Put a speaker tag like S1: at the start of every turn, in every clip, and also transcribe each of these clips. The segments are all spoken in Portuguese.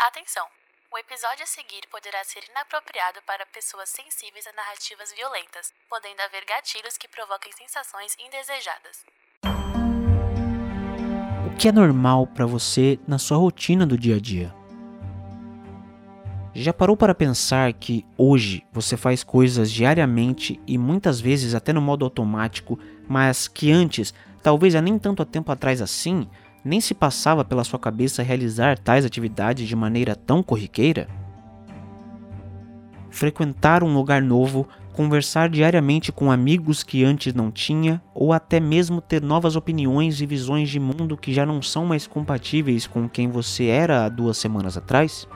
S1: Atenção! O episódio a seguir poderá ser inapropriado para pessoas sensíveis a narrativas violentas, podendo haver gatilhos que provoquem sensações indesejadas.
S2: O que é normal para você na sua rotina do dia a dia? Já parou para pensar que hoje você faz coisas diariamente e muitas vezes até no modo automático, mas que antes, talvez há nem tanto tempo atrás assim, nem se passava pela sua cabeça realizar tais atividades de maneira tão corriqueira? Frequentar um lugar novo, conversar diariamente com amigos que antes não tinha, ou até mesmo ter novas opiniões e visões de mundo que já não são mais compatíveis com quem você era há duas semanas atrás?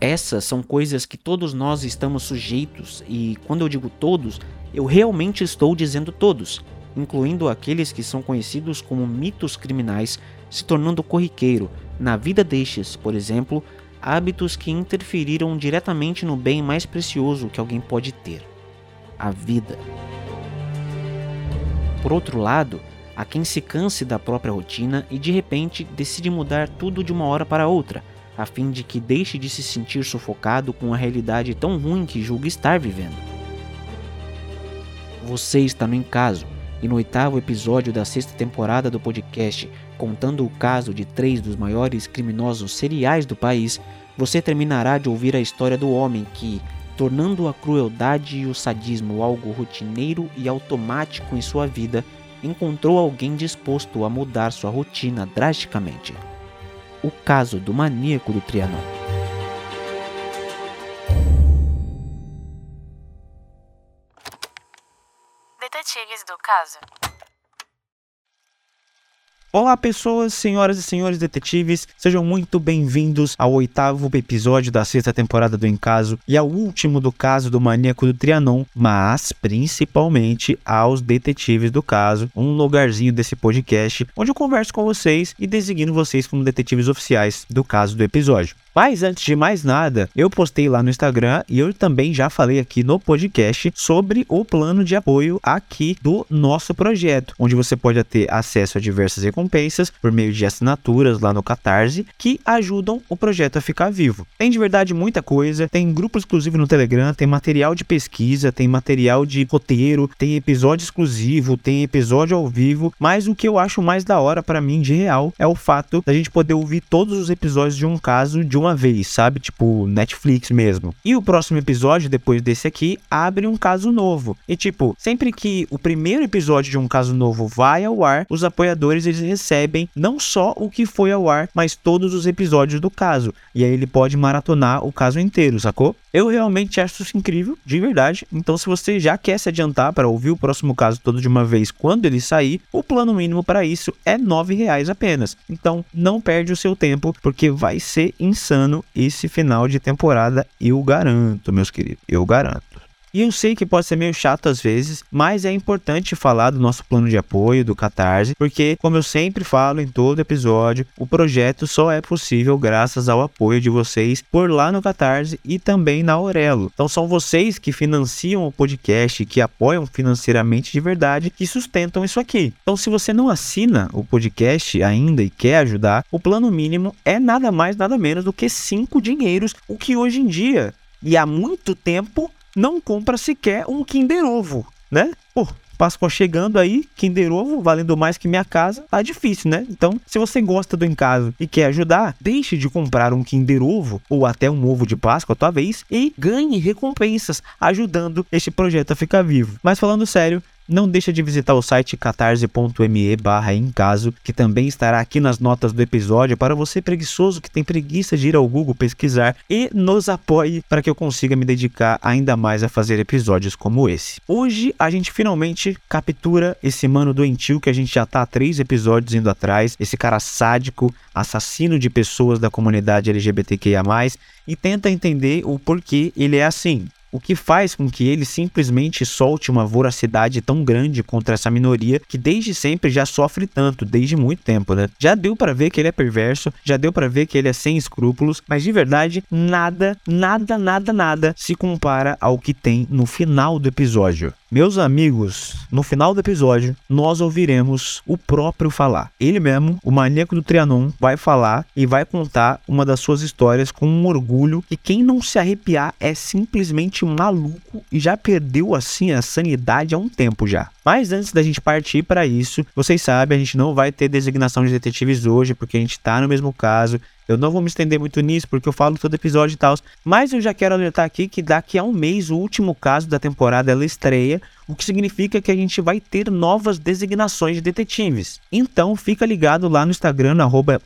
S2: Essas são coisas que todos nós estamos sujeitos, e quando eu digo todos, eu realmente estou dizendo todos incluindo aqueles que são conhecidos como mitos criminais, se tornando corriqueiro na vida destes, por exemplo, hábitos que interferiram diretamente no bem mais precioso que alguém pode ter: a vida. Por outro lado, há quem se canse da própria rotina e de repente decide mudar tudo de uma hora para outra, a fim de que deixe de se sentir sufocado com a realidade tão ruim que julga estar vivendo. Você está no encaso e no oitavo episódio da sexta temporada do podcast, contando o caso de três dos maiores criminosos seriais do país, você terminará de ouvir a história do homem que, tornando a crueldade e o sadismo algo rotineiro e automático em sua vida, encontrou alguém disposto a mudar sua rotina drasticamente. O caso do maníaco do Trianon.
S1: Detetives do caso.
S2: Olá, pessoas, senhoras e senhores detetives, sejam muito bem-vindos ao oitavo episódio da sexta temporada do Encaso e ao último do caso do maníaco do Trianon, mas principalmente aos detetives do caso, um lugarzinho desse podcast onde eu converso com vocês e designo vocês como detetives oficiais do caso do episódio. Mas antes de mais nada, eu postei lá no Instagram e eu também já falei aqui no podcast sobre o plano de apoio aqui do nosso projeto, onde você pode ter acesso a diversas recompensas por meio de assinaturas lá no Catarse que ajudam o projeto a ficar vivo. Tem de verdade muita coisa, tem grupo exclusivo no Telegram, tem material de pesquisa, tem material de roteiro, tem episódio exclusivo, tem episódio ao vivo, mas o que eu acho mais da hora para mim de real é o fato da gente poder ouvir todos os episódios de um caso de uma uma vez, sabe? Tipo, Netflix mesmo. E o próximo episódio, depois desse aqui, abre um caso novo. E tipo, sempre que o primeiro episódio de um caso novo vai ao ar, os apoiadores eles recebem não só o que foi ao ar, mas todos os episódios do caso. E aí ele pode maratonar o caso inteiro, sacou? Eu realmente acho isso incrível, de verdade. Então, se você já quer se adiantar para ouvir o próximo caso todo de uma vez quando ele sair, o plano mínimo para isso é R$ reais apenas. Então, não perde o seu tempo, porque vai ser insano esse final de temporada, eu garanto, meus queridos, eu garanto. E eu sei que pode ser meio chato às vezes, mas é importante falar do nosso plano de apoio, do Catarse, porque, como eu sempre falo em todo episódio, o projeto só é possível graças ao apoio de vocês por lá no Catarse e também na Aurelo. Então são vocês que financiam o podcast, que apoiam financeiramente de verdade, que sustentam isso aqui. Então, se você não assina o podcast ainda e quer ajudar, o plano mínimo é nada mais, nada menos do que cinco dinheiros, o que hoje em dia e há muito tempo não compra sequer um Kinder Ovo, né? Pô, Páscoa chegando aí, Kinder Ovo valendo mais que minha casa, tá difícil, né? Então, se você gosta do Encaso e quer ajudar, deixe de comprar um Kinder Ovo ou até um ovo de Páscoa, talvez, e ganhe recompensas ajudando este projeto a ficar vivo. Mas falando sério, não deixa de visitar o site catarse.me barra em caso, que também estará aqui nas notas do episódio para você preguiçoso que tem preguiça de ir ao Google pesquisar e nos apoie para que eu consiga me dedicar ainda mais a fazer episódios como esse. Hoje a gente finalmente captura esse mano doentio que a gente já tá há três episódios indo atrás, esse cara sádico, assassino de pessoas da comunidade LGBTQIA+, e tenta entender o porquê ele é assim. O que faz com que ele simplesmente solte uma voracidade tão grande contra essa minoria que desde sempre já sofre tanto, desde muito tempo, né? Já deu para ver que ele é perverso, já deu para ver que ele é sem escrúpulos, mas de verdade, nada, nada, nada, nada se compara ao que tem no final do episódio. Meus amigos, no final do episódio, nós ouviremos o próprio falar. Ele mesmo, o maníaco do Trianon, vai falar e vai contar uma das suas histórias com um orgulho que quem não se arrepiar é simplesmente maluco e já perdeu assim a sanidade há um tempo já. Mas antes da gente partir para isso, vocês sabem, a gente não vai ter designação de detetives hoje, porque a gente está no mesmo caso. Eu não vou me estender muito nisso, porque eu falo todo episódio e tal. Mas eu já quero alertar aqui que daqui a um mês, o último caso da temporada, ela estreia, o que significa que a gente vai ter novas designações de detetives. Então fica ligado lá no Instagram, no arroba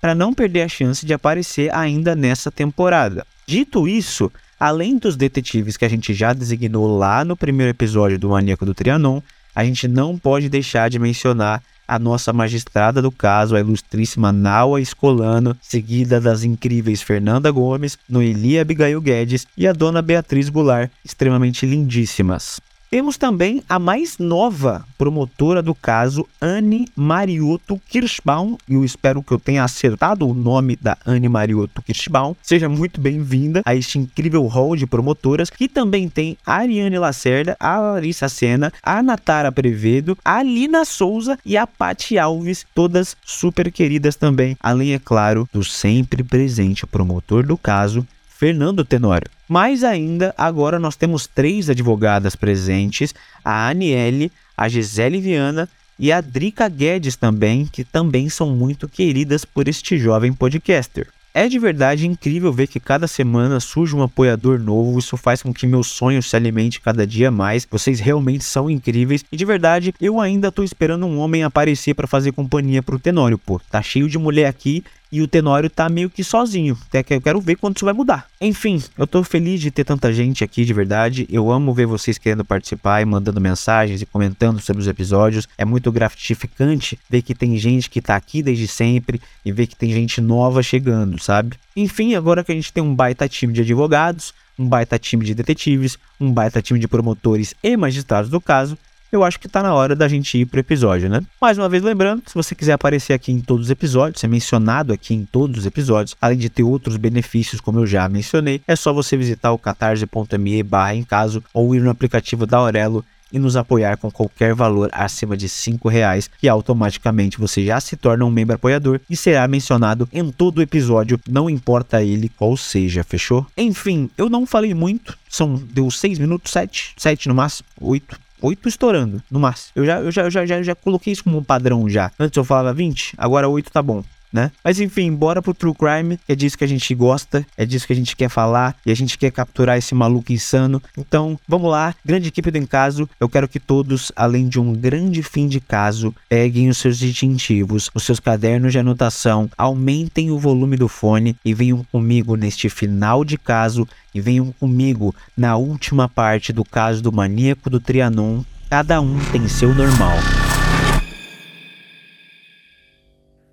S2: para não perder a chance de aparecer ainda nessa temporada. Dito isso, além dos detetives que a gente já designou lá no primeiro episódio do Maníaco do Trianon, a gente não pode deixar de mencionar a nossa magistrada do caso, a ilustríssima Naua Escolano, seguida das incríveis Fernanda Gomes, Noeli Abigail Guedes e a dona Beatriz Goulart, extremamente lindíssimas. Temos também a mais nova promotora do caso, Anne Mariotto Kirschbaum. Eu espero que eu tenha acertado o nome da Anne Mariotto Kirschbaum. Seja muito bem-vinda a este incrível hall de promotoras, que também tem a Ariane Lacerda, a Larissa Sena, a Natara Prevedo, a Lina Souza e a Patti Alves, todas super queridas também. Além, é claro, do sempre presente promotor do caso, Fernando Tenório. Mais ainda, agora nós temos três advogadas presentes: a Aniele, a Gisele Viana e a Drica Guedes também, que também são muito queridas por este jovem podcaster. É de verdade incrível ver que cada semana surge um apoiador novo, isso faz com que meu sonho se alimente cada dia mais. Vocês realmente são incríveis e de verdade eu ainda tô esperando um homem aparecer para fazer companhia pro Tenório, pô. Tá cheio de mulher aqui e o Tenório tá meio que sozinho. Até que eu quero ver quando isso vai mudar. Enfim, eu tô feliz de ter tanta gente aqui de verdade. Eu amo ver vocês querendo participar e mandando mensagens e comentando sobre os episódios. É muito gratificante ver que tem gente que tá aqui desde sempre e ver que tem gente nova chegando, sabe? Enfim, agora que a gente tem um baita time de advogados, um baita time de detetives, um baita time de promotores e magistrados do caso, eu acho que está na hora da gente ir pro episódio, né? Mais uma vez lembrando, se você quiser aparecer aqui em todos os episódios, ser mencionado aqui em todos os episódios, além de ter outros benefícios como eu já mencionei, é só você visitar o catarse.me barra em caso ou ir no aplicativo da Aurelo e nos apoiar com qualquer valor acima de R$ reais, que automaticamente você já se torna um membro apoiador e será mencionado em todo o episódio, não importa ele qual seja, fechou? Enfim, eu não falei muito, são deu 6 minutos, 7, 7 no máximo, 8, 8 estourando, no máximo. Eu já, eu já, já, já, já coloquei isso como um padrão já. Antes eu falava 20, agora 8 tá bom né? Mas enfim, bora pro True Crime, é disso que a gente gosta, é disso que a gente quer falar e a gente quer capturar esse maluco insano. Então, vamos lá, grande equipe do Encaso, eu quero que todos, além de um grande fim de caso, peguem os seus distintivos, os seus cadernos de anotação, aumentem o volume do fone e venham comigo neste final de caso e venham comigo na última parte do caso do maníaco do Trianon. Cada um tem seu normal.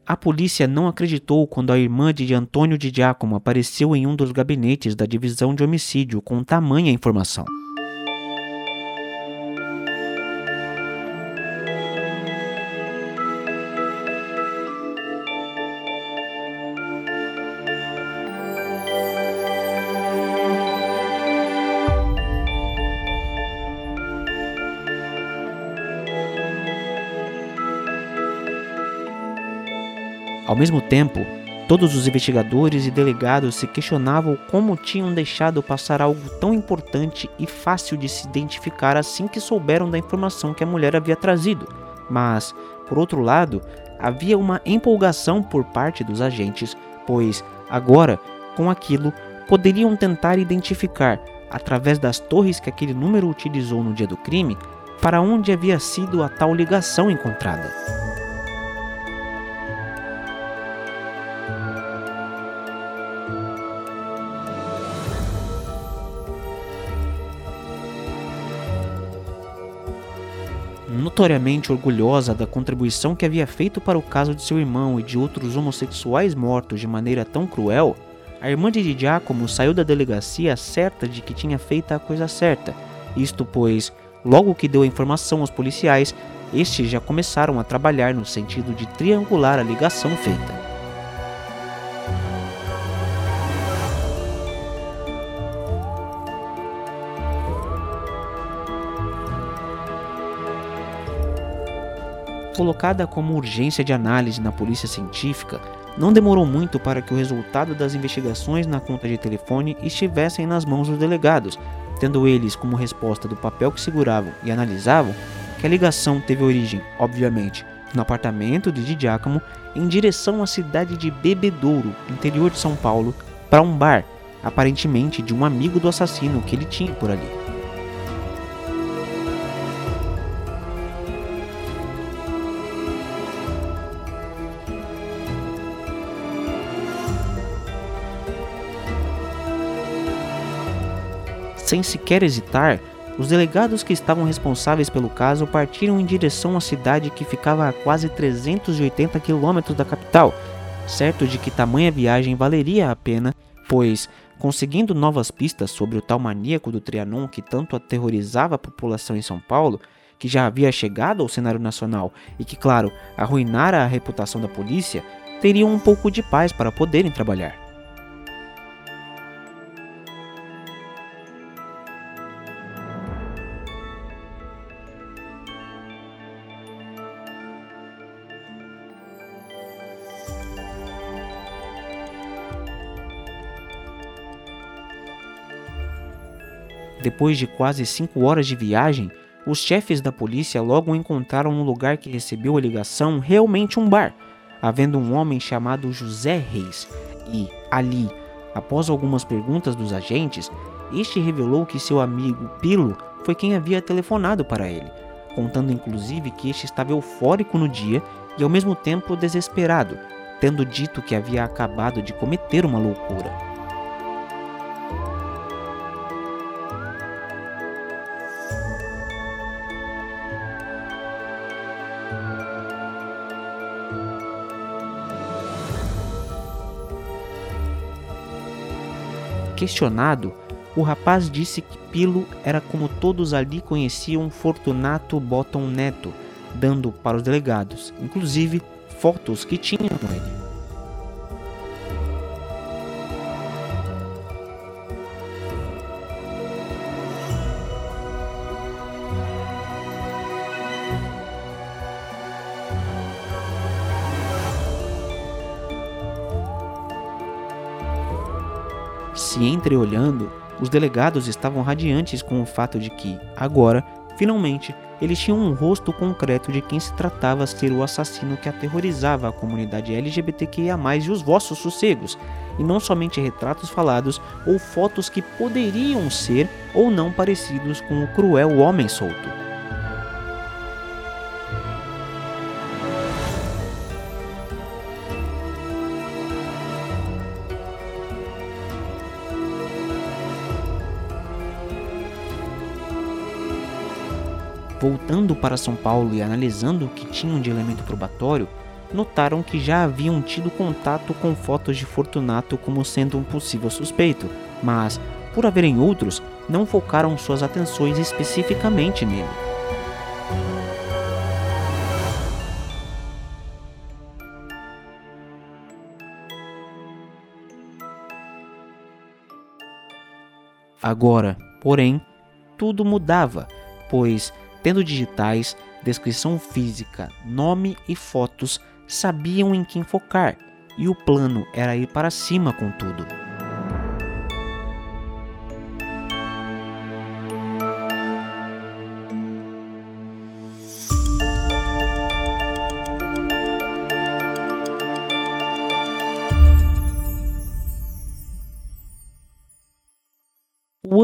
S2: A polícia não acreditou quando a irmã de Antônio de Giacomo apareceu em um dos gabinetes da divisão de homicídio com tamanha informação. Ao mesmo tempo, todos os investigadores e delegados se questionavam como tinham deixado passar algo tão importante e fácil de se identificar assim que souberam da informação que a mulher havia trazido. Mas, por outro lado, havia uma empolgação por parte dos agentes, pois agora, com aquilo, poderiam tentar identificar, através das torres que aquele número utilizou no dia do crime, para onde havia sido a tal ligação encontrada. Notoriamente orgulhosa da contribuição que havia feito para o caso de seu irmão e de outros homossexuais mortos de maneira tão cruel, a irmã de Giacomo saiu da delegacia certa de que tinha feito a coisa certa. Isto pois, logo que deu a informação aos policiais, estes já começaram a trabalhar no sentido de triangular a ligação feita. Colocada como urgência de análise na polícia científica, não demorou muito para que o resultado das investigações na conta de telefone estivessem nas mãos dos delegados, tendo eles como resposta do papel que seguravam e analisavam que a ligação teve origem, obviamente, no apartamento de Giacomo em direção à cidade de Bebedouro, interior de São Paulo, para um bar, aparentemente de um amigo do assassino que ele tinha por ali. Sem sequer hesitar, os delegados que estavam responsáveis pelo caso partiram em direção à cidade que ficava a quase 380 quilômetros da capital, certo de que tamanha viagem valeria a pena, pois, conseguindo novas pistas sobre o tal maníaco do Trianon que tanto aterrorizava a população em São Paulo, que já havia chegado ao cenário nacional e que, claro, arruinara a reputação da polícia, teriam um pouco de paz para poderem trabalhar. Depois de quase cinco horas de viagem, os chefes da polícia logo encontraram no lugar que recebeu a ligação realmente um bar, havendo um homem chamado José Reis. E, ali, após algumas perguntas dos agentes, este revelou que seu amigo Pilo foi quem havia telefonado para ele, contando inclusive que este estava eufórico no dia e ao mesmo tempo desesperado, tendo dito que havia acabado de cometer uma loucura. Questionado, o rapaz disse que Pilo era como todos ali conheciam Fortunato Bottom Neto, dando para os delegados, inclusive, fotos que tinham ele. Entreolhando, os delegados estavam radiantes com o fato de que, agora, finalmente, eles tinham um rosto concreto de quem se tratava ser o assassino que aterrorizava a comunidade LGBTQIA, e os vossos sossegos, e não somente retratos falados ou fotos que poderiam ser ou não parecidos com o cruel homem solto. Voltando para São Paulo e analisando o que tinham de elemento probatório, notaram que já haviam tido contato com fotos de Fortunato como sendo um possível suspeito, mas, por haverem outros, não focaram suas atenções especificamente nele. Agora, porém, tudo mudava, pois tendo digitais, descrição física, nome e fotos, sabiam em quem focar, e o plano era ir para cima com tudo.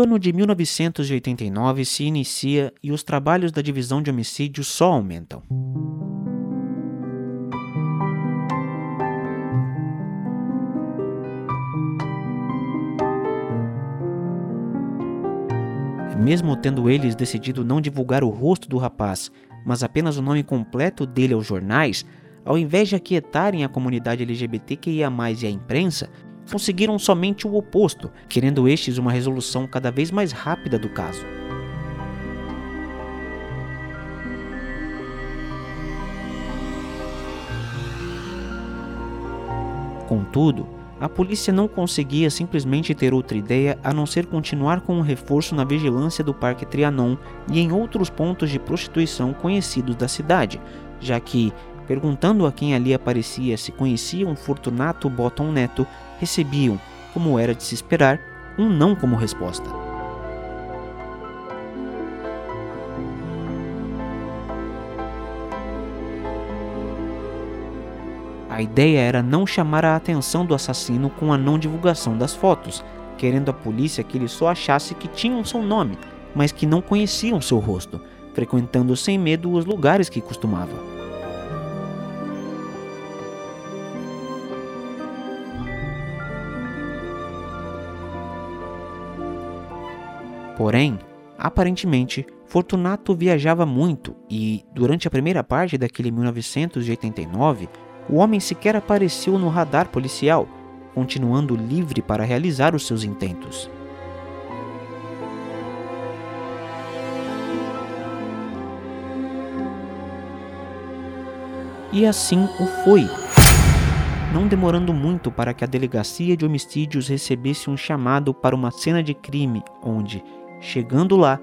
S2: Ano de 1989 se inicia e os trabalhos da divisão de homicídios só aumentam. Mesmo tendo eles decidido não divulgar o rosto do rapaz, mas apenas o nome completo dele aos jornais, ao invés de aquietarem a comunidade LGBTQIA+, e a imprensa, conseguiram somente o oposto, querendo estes uma resolução cada vez mais rápida do caso. Contudo, a polícia não conseguia simplesmente ter outra ideia a não ser continuar com um reforço na vigilância do Parque Trianon e em outros pontos de prostituição conhecidos da cidade, já que, perguntando a quem ali aparecia se conheciam Fortunato Bottom Neto, recebiam, como era de se esperar, um não como resposta. A ideia era não chamar a atenção do assassino com a não divulgação das fotos, querendo a polícia que ele só achasse que tinham seu nome, mas que não conheciam seu rosto, frequentando sem medo os lugares que costumava. Porém, aparentemente, Fortunato viajava muito e, durante a primeira parte daquele 1989, o homem sequer apareceu no radar policial, continuando livre para realizar os seus intentos. E assim o foi. Não demorando muito para que a delegacia de homicídios recebesse um chamado para uma cena de crime, onde, chegando lá,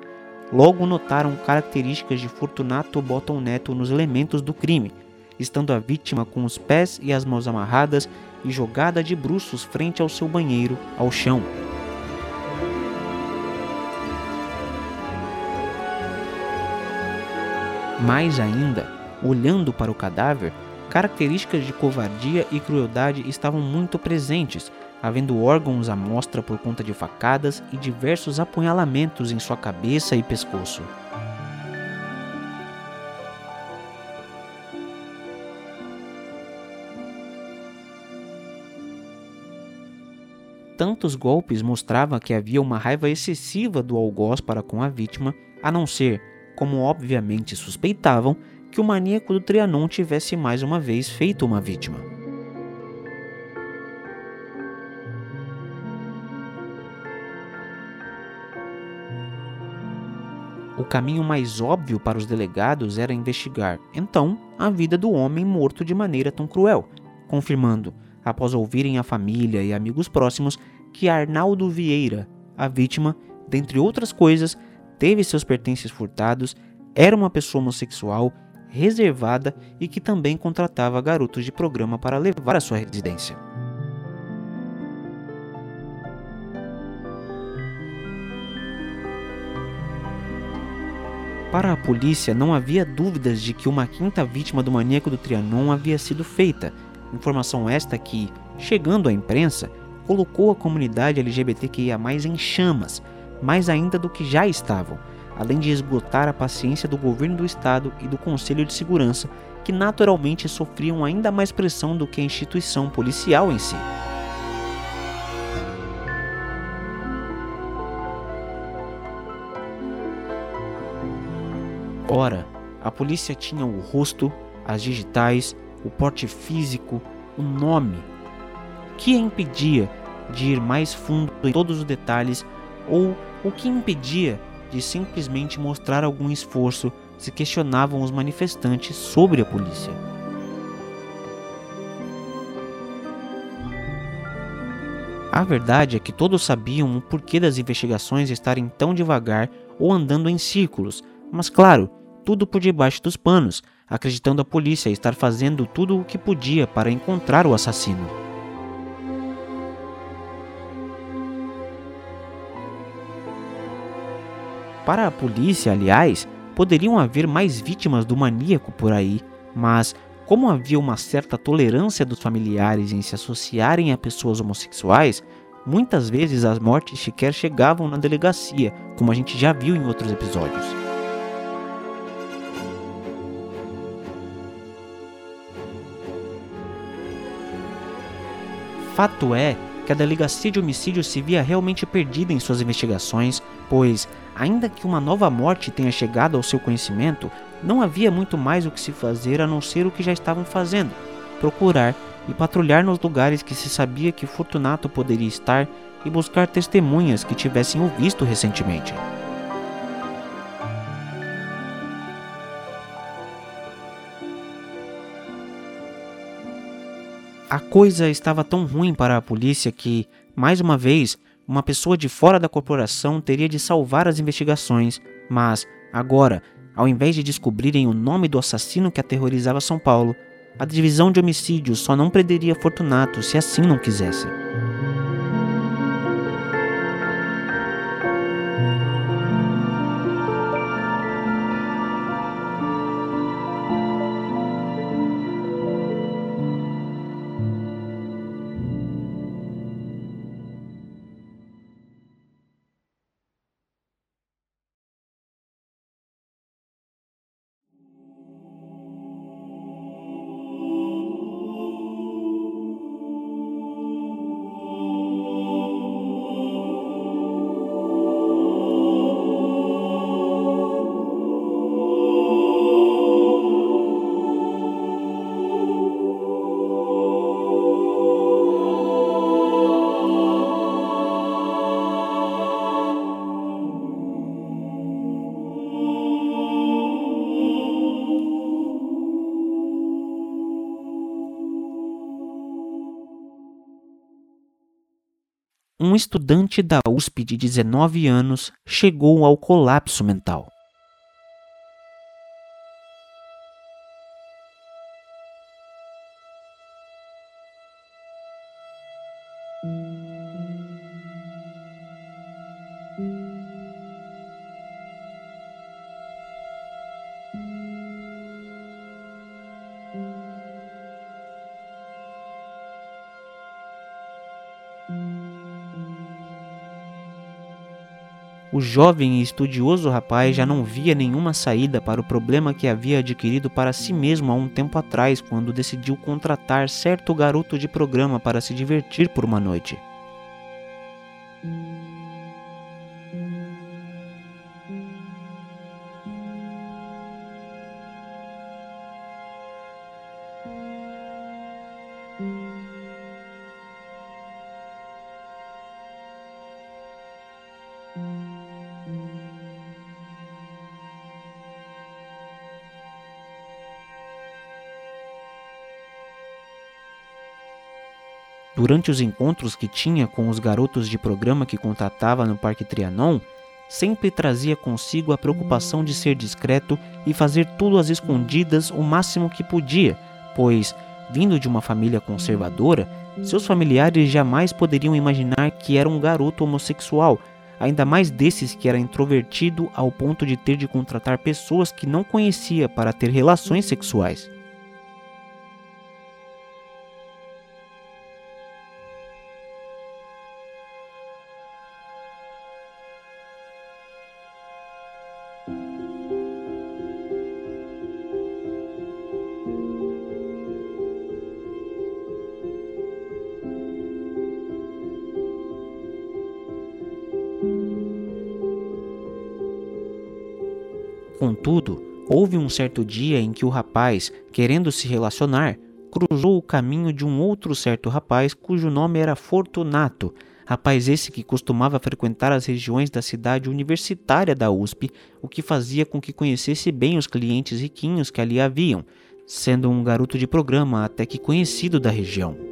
S2: logo notaram características de Fortunato Bottom Neto nos elementos do crime, estando a vítima com os pés e as mãos amarradas e jogada de bruços frente ao seu banheiro, ao chão. Mais ainda, olhando para o cadáver, características de covardia e crueldade estavam muito presentes, havendo órgãos à mostra por conta de facadas e diversos apunhalamentos em sua cabeça e pescoço. tantos golpes mostrava que havia uma raiva excessiva do algoz para com a vítima, a não ser, como obviamente suspeitavam, que o maníaco do Trianon tivesse mais uma vez feito uma vítima. O caminho mais óbvio para os delegados era investigar, então, a vida do homem morto de maneira tão cruel, confirmando após ouvirem a família e amigos próximos que Arnaldo Vieira, a vítima, dentre outras coisas, teve seus pertences furtados, era uma pessoa homossexual, reservada e que também contratava garotos de programa para levar à sua residência. Para a polícia, não havia dúvidas de que uma quinta vítima do maníaco do Trianon havia sido feita, Informação esta que, chegando à imprensa, colocou a comunidade LGBTQIA em chamas, mais ainda do que já estavam, além de esgotar a paciência do governo do estado e do Conselho de Segurança, que naturalmente sofriam ainda mais pressão do que a instituição policial em si. Ora, a polícia tinha o rosto, as digitais, o porte físico, o nome. O que a impedia de ir mais fundo em todos os detalhes ou o que impedia de simplesmente mostrar algum esforço se questionavam os manifestantes sobre a polícia. A verdade é que todos sabiam o porquê das investigações estarem tão devagar ou andando em círculos, mas claro, tudo por debaixo dos panos, acreditando a polícia estar fazendo tudo o que podia para encontrar o assassino. Para a polícia, aliás, poderiam haver mais vítimas do maníaco por aí, mas como havia uma certa tolerância dos familiares em se associarem a pessoas homossexuais, muitas vezes as mortes sequer chegavam na delegacia, como a gente já viu em outros episódios. Fato é que a delegacia de homicídio se via realmente perdida em suas investigações, pois, ainda que uma nova morte tenha chegado ao seu conhecimento, não havia muito mais o que se fazer a não ser o que já estavam fazendo: procurar e patrulhar nos lugares que se sabia que Fortunato poderia estar e buscar testemunhas que tivessem o visto recentemente. A coisa estava tão ruim para a polícia que, mais uma vez, uma pessoa de fora da corporação teria de salvar as investigações, mas, agora, ao invés de descobrirem o nome do assassino que aterrorizava São Paulo, a divisão de homicídios só não prenderia Fortunato se assim não quisesse. Um estudante da USP de 19 anos chegou ao colapso mental. Jovem e estudioso rapaz já não via nenhuma saída para o problema que havia adquirido para si mesmo há um tempo atrás, quando decidiu contratar certo garoto de programa para se divertir por uma noite. Durante os encontros que tinha com os garotos de programa que contratava no Parque Trianon, sempre trazia consigo a preocupação de ser discreto e fazer tudo às escondidas o máximo que podia, pois, vindo de uma família conservadora, seus familiares jamais poderiam imaginar que era um garoto homossexual, ainda mais desses que era introvertido ao ponto de ter de contratar pessoas que não conhecia para ter relações sexuais. Um certo dia em que o rapaz, querendo se relacionar, cruzou o caminho de um outro certo rapaz cujo nome era Fortunato, rapaz esse que costumava frequentar as regiões da cidade universitária da USP, o que fazia com que conhecesse bem os clientes riquinhos que ali haviam, sendo um garoto de programa até que conhecido da região.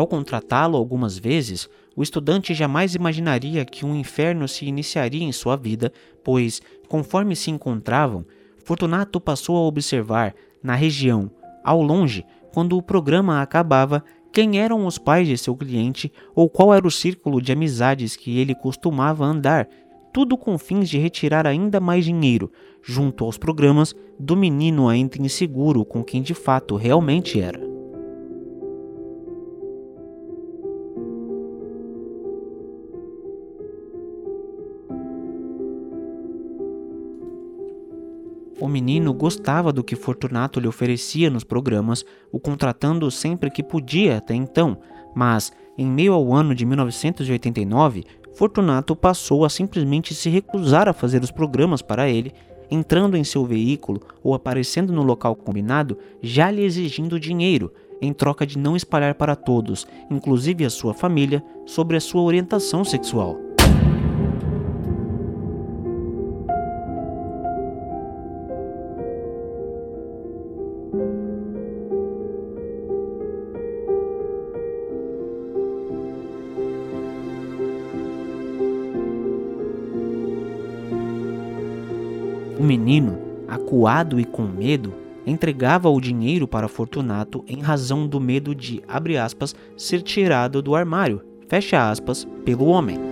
S2: Ao contratá-lo algumas vezes, o estudante jamais imaginaria que um inferno se iniciaria em sua vida, pois, conforme se encontravam, Fortunato passou a observar, na região, ao longe, quando o programa acabava, quem eram os pais de seu cliente ou qual era o círculo de amizades que ele costumava andar, tudo com fins de retirar ainda mais dinheiro, junto aos programas, do menino ainda inseguro com quem de fato realmente era. Menino gostava do que Fortunato lhe oferecia nos programas, o contratando sempre que podia até então, mas, em meio ao ano de 1989, Fortunato passou a simplesmente se recusar a fazer os programas para ele, entrando em seu veículo ou aparecendo no local combinado, já lhe exigindo dinheiro, em troca de não espalhar para todos, inclusive a sua família, sobre a sua orientação sexual. Menino, acuado e com medo, entregava o dinheiro para Fortunato em razão do medo de, aspas, ser tirado do armário, aspas, pelo homem.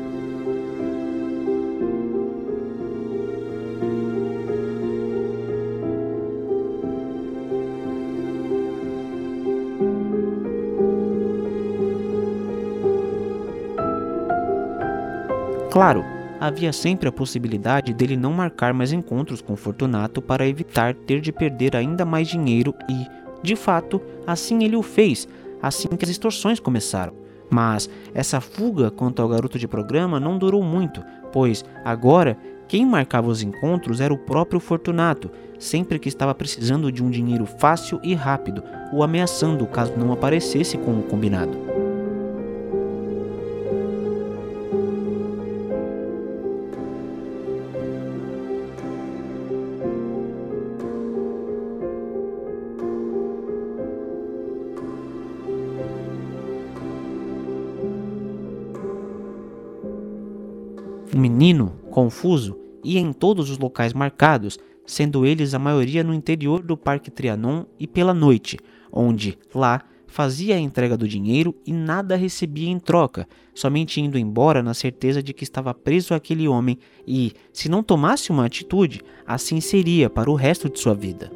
S2: Havia sempre a possibilidade dele não marcar mais encontros com Fortunato para evitar ter de perder ainda mais dinheiro e, de fato, assim ele o fez, assim que as extorsões começaram. Mas essa fuga quanto ao garoto de programa não durou muito, pois agora quem marcava os encontros era o próprio Fortunato, sempre que estava precisando de um dinheiro fácil e rápido, o ameaçando caso não aparecesse com o combinado. Confuso, ia em todos os locais marcados, sendo eles a maioria no interior do Parque Trianon e pela noite, onde, lá, fazia a entrega do dinheiro e nada recebia em troca, somente indo embora na certeza de que estava preso aquele homem e, se não tomasse uma atitude, assim seria para o resto de sua vida.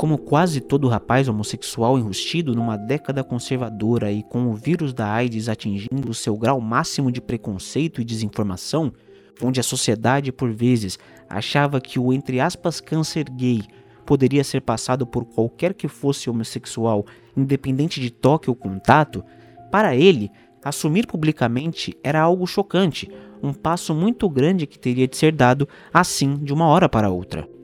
S2: Como quase todo rapaz homossexual enrustido numa década conservadora e com o vírus da AIDS atingindo o seu grau máximo de preconceito e desinformação, onde a sociedade por vezes achava que o entre aspas câncer gay poderia ser passado por qualquer que fosse homossexual, independente de toque ou contato, para ele, assumir publicamente era algo chocante, um passo muito grande que teria de ser dado assim de uma hora para outra.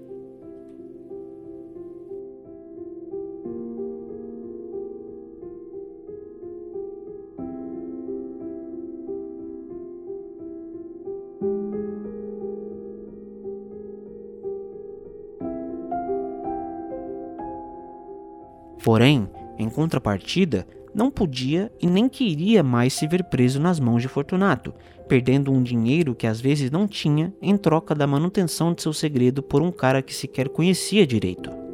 S2: Porém, em contrapartida, não podia e nem queria mais se ver preso nas mãos de Fortunato, perdendo um dinheiro que às vezes não tinha em troca da manutenção de seu segredo por um cara que sequer conhecia direito.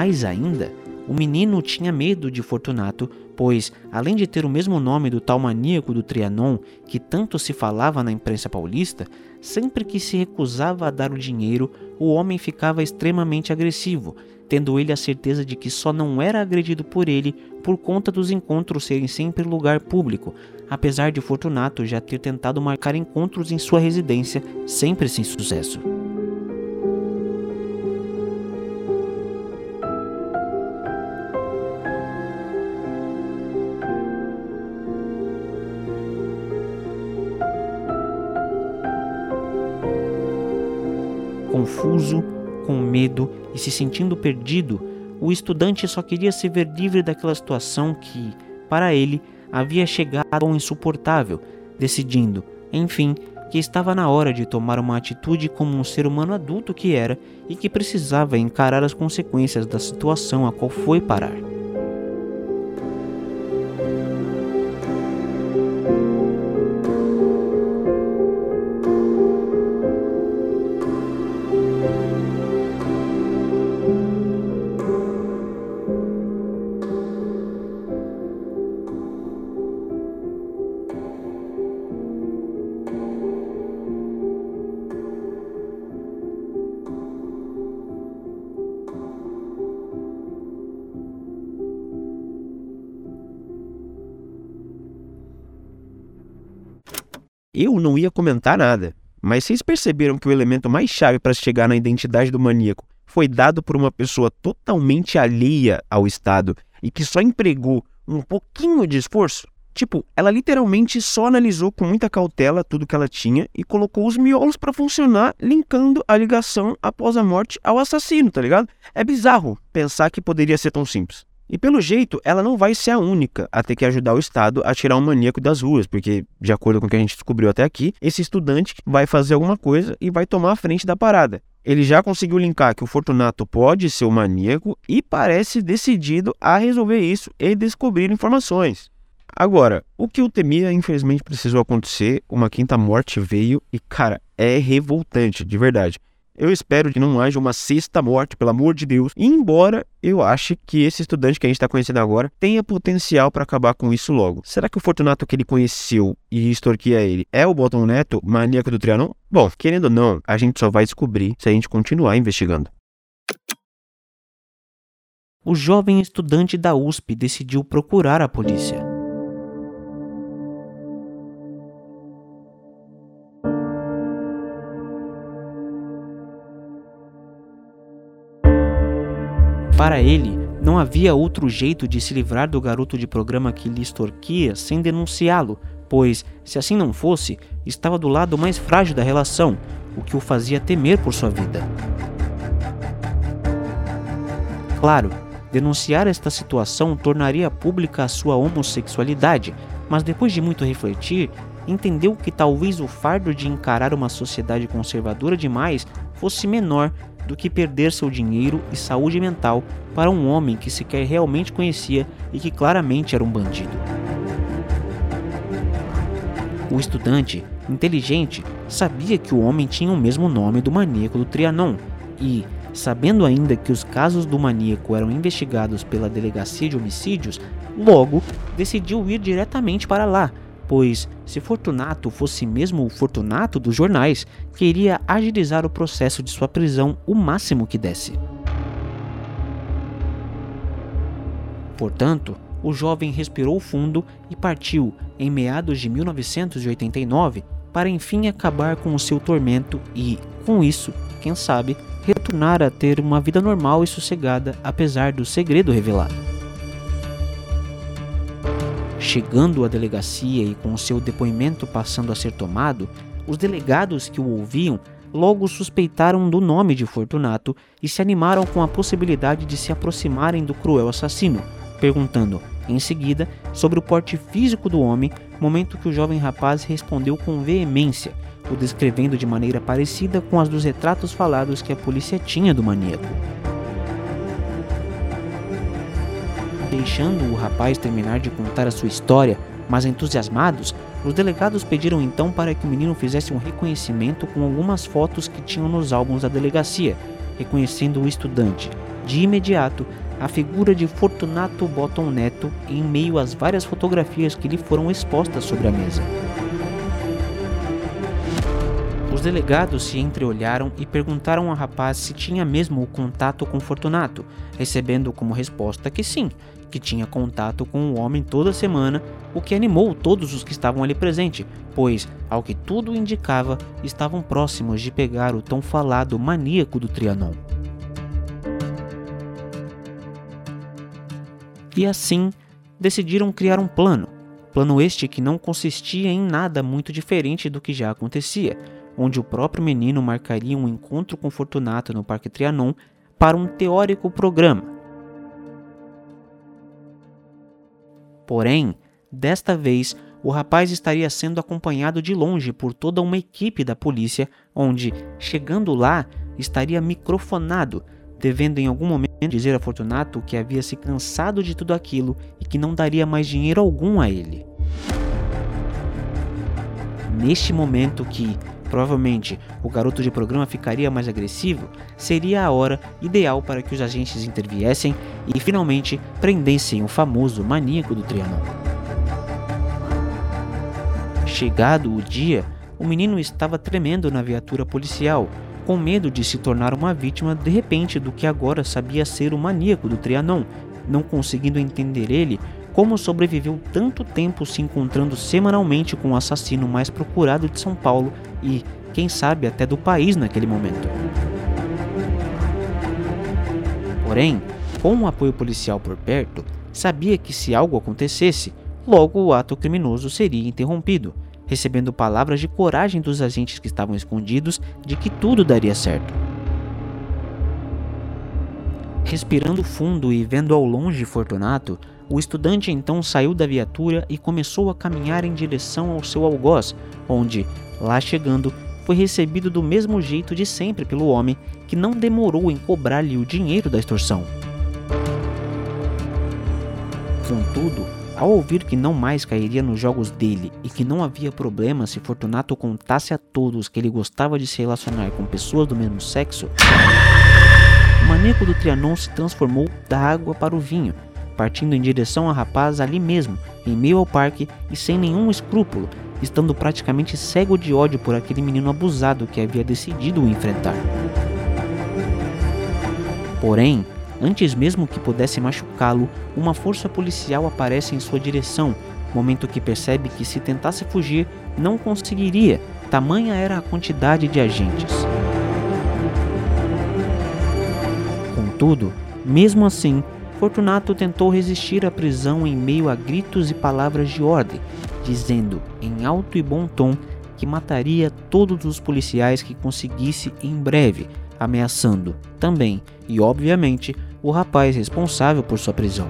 S2: Mais ainda, o menino tinha medo de Fortunato, pois, além de ter o mesmo nome do tal maníaco do Trianon que tanto se falava na imprensa paulista, sempre que se recusava a dar o dinheiro, o homem ficava extremamente agressivo, tendo ele a certeza de que só não era agredido por ele por conta dos encontros serem sempre lugar público, apesar de Fortunato já ter tentado marcar encontros em sua residência, sempre sem sucesso. Confuso, com medo e se sentindo perdido, o estudante só queria se ver livre daquela situação que, para ele, havia chegado ao insuportável, decidindo, enfim, que estava na hora de tomar uma atitude como um ser humano adulto que era e que precisava encarar as consequências da situação a qual foi parar.
S3: Eu não ia comentar nada, mas vocês perceberam que o elemento mais chave para chegar na identidade do maníaco foi dado por uma pessoa totalmente alheia ao Estado e que só empregou um pouquinho de esforço? Tipo, ela literalmente só analisou com muita cautela tudo que ela tinha e colocou os miolos para funcionar, linkando a ligação após a morte ao assassino, tá ligado? É bizarro pensar que poderia ser tão simples. E pelo jeito, ela não vai ser a única a ter que ajudar o Estado a tirar um maníaco das ruas, porque, de acordo com o que a gente descobriu até aqui, esse estudante vai fazer alguma coisa e vai tomar a frente da parada. Ele já conseguiu linkar que o Fortunato pode ser o maníaco e parece decidido a resolver isso e descobrir informações. Agora, o que eu temia, infelizmente, precisou acontecer. Uma quinta morte veio e, cara, é revoltante, de verdade. Eu espero que não haja uma sexta morte, pelo amor de Deus. Embora eu ache que esse estudante que a gente está conhecendo agora tenha potencial para acabar com isso logo. Será que o Fortunato que ele conheceu e extorquia ele é o Bottom Neto, maníaco do Trianon? Bom, querendo ou não, a gente só vai descobrir se a gente continuar investigando.
S2: O jovem estudante da USP decidiu procurar a polícia. Para ele, não havia outro jeito de se livrar do garoto de programa que lhe extorquia sem denunciá-lo, pois, se assim não fosse, estava do lado mais frágil da relação, o que o fazia temer por sua vida. Claro, denunciar esta situação tornaria pública a sua homossexualidade, mas depois de muito refletir, entendeu que talvez o fardo de encarar uma sociedade conservadora demais fosse menor do que perder seu dinheiro e saúde mental para um homem que sequer realmente conhecia e que claramente era um bandido. O estudante, inteligente, sabia que o homem tinha o mesmo nome do maníaco do Trianon e, sabendo ainda que os casos do maníaco eram investigados pela delegacia de homicídios, logo decidiu ir diretamente para lá pois, se Fortunato fosse mesmo o Fortunato dos jornais, queria agilizar o processo de sua prisão o máximo que desse. Portanto, o jovem respirou fundo e partiu, em meados de 1989, para enfim acabar com o seu tormento e, com isso, quem sabe, retornar a ter uma vida normal e sossegada apesar do segredo revelado. Chegando à delegacia e com seu depoimento passando a ser tomado, os delegados que o ouviam logo suspeitaram do nome de Fortunato e se animaram com a possibilidade de se aproximarem do cruel assassino, perguntando, em seguida, sobre o porte físico do homem, momento que o jovem rapaz respondeu com veemência, o descrevendo de maneira parecida com as dos retratos falados que a polícia tinha do maníaco. Deixando o rapaz terminar de contar a sua história, mas entusiasmados, os delegados pediram então para que o menino fizesse um reconhecimento com algumas fotos que tinham nos álbuns da delegacia, reconhecendo o estudante. De imediato, a figura de Fortunato Bottom Neto em meio às várias fotografias que lhe foram expostas sobre a mesa. Os delegados se entreolharam e perguntaram ao rapaz se tinha mesmo o contato com Fortunato, recebendo como resposta que sim, que tinha contato com o homem toda semana, o que animou todos os que estavam ali presentes, pois, ao que tudo indicava, estavam próximos de pegar o tão falado maníaco do Trianon. E assim, decidiram criar um plano. Plano este que não consistia em nada muito diferente do que já acontecia, onde o próprio menino marcaria um encontro com Fortunato no Parque Trianon para um teórico programa Porém, desta vez, o rapaz estaria sendo acompanhado de longe por toda uma equipe da polícia, onde, chegando lá, estaria microfonado, devendo em algum momento dizer a Fortunato que havia se cansado de tudo aquilo e que não daria mais dinheiro algum a ele. Neste momento que, provavelmente, o garoto de programa ficaria mais agressivo, seria a hora ideal para que os agentes interviessem e finalmente prendessem o famoso maníaco do Trianon. Chegado o dia, o menino estava tremendo na viatura policial, com medo de se tornar uma vítima de repente do que agora sabia ser o maníaco do Trianon, não conseguindo entender ele como sobreviveu tanto tempo se encontrando semanalmente com o assassino mais procurado de São Paulo e, quem sabe, até do país naquele momento. Porém, com o apoio policial por perto, sabia que se algo acontecesse, logo o ato criminoso seria interrompido, recebendo palavras de coragem dos agentes que estavam escondidos de que tudo daria certo. Respirando fundo e vendo ao longe Fortunato, o estudante então saiu da viatura e começou a caminhar em direção ao seu algoz, onde, lá chegando, foi recebido do mesmo jeito de sempre pelo homem que não demorou em cobrar-lhe o dinheiro da extorsão. Contudo, ao ouvir que não mais cairia nos jogos dele e que não havia problema se Fortunato contasse a todos que ele gostava de se relacionar com pessoas do mesmo sexo, o maníaco do Trianon se transformou da água para o vinho, partindo em direção ao rapaz ali mesmo, em meio ao parque e sem nenhum escrúpulo, estando praticamente cego de ódio por aquele menino abusado que havia decidido o enfrentar. Porém, antes mesmo que pudesse machucá-lo, uma força policial aparece em sua direção, momento que percebe que se tentasse fugir, não conseguiria, tamanha era a quantidade de agentes. Contudo, mesmo assim, Fortunato tentou resistir à prisão em meio a gritos e palavras de ordem, dizendo em alto e bom tom que mataria todos os policiais que conseguisse em breve, ameaçando também e obviamente o rapaz responsável por sua prisão.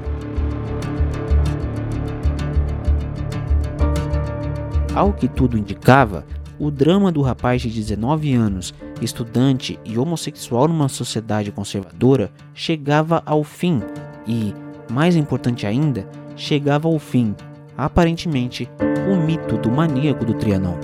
S2: Ao que tudo indicava, o drama do rapaz de 19 anos, estudante e homossexual numa sociedade conservadora, chegava ao fim e, mais importante ainda, chegava ao fim, aparentemente, o mito do maníaco do Trianon.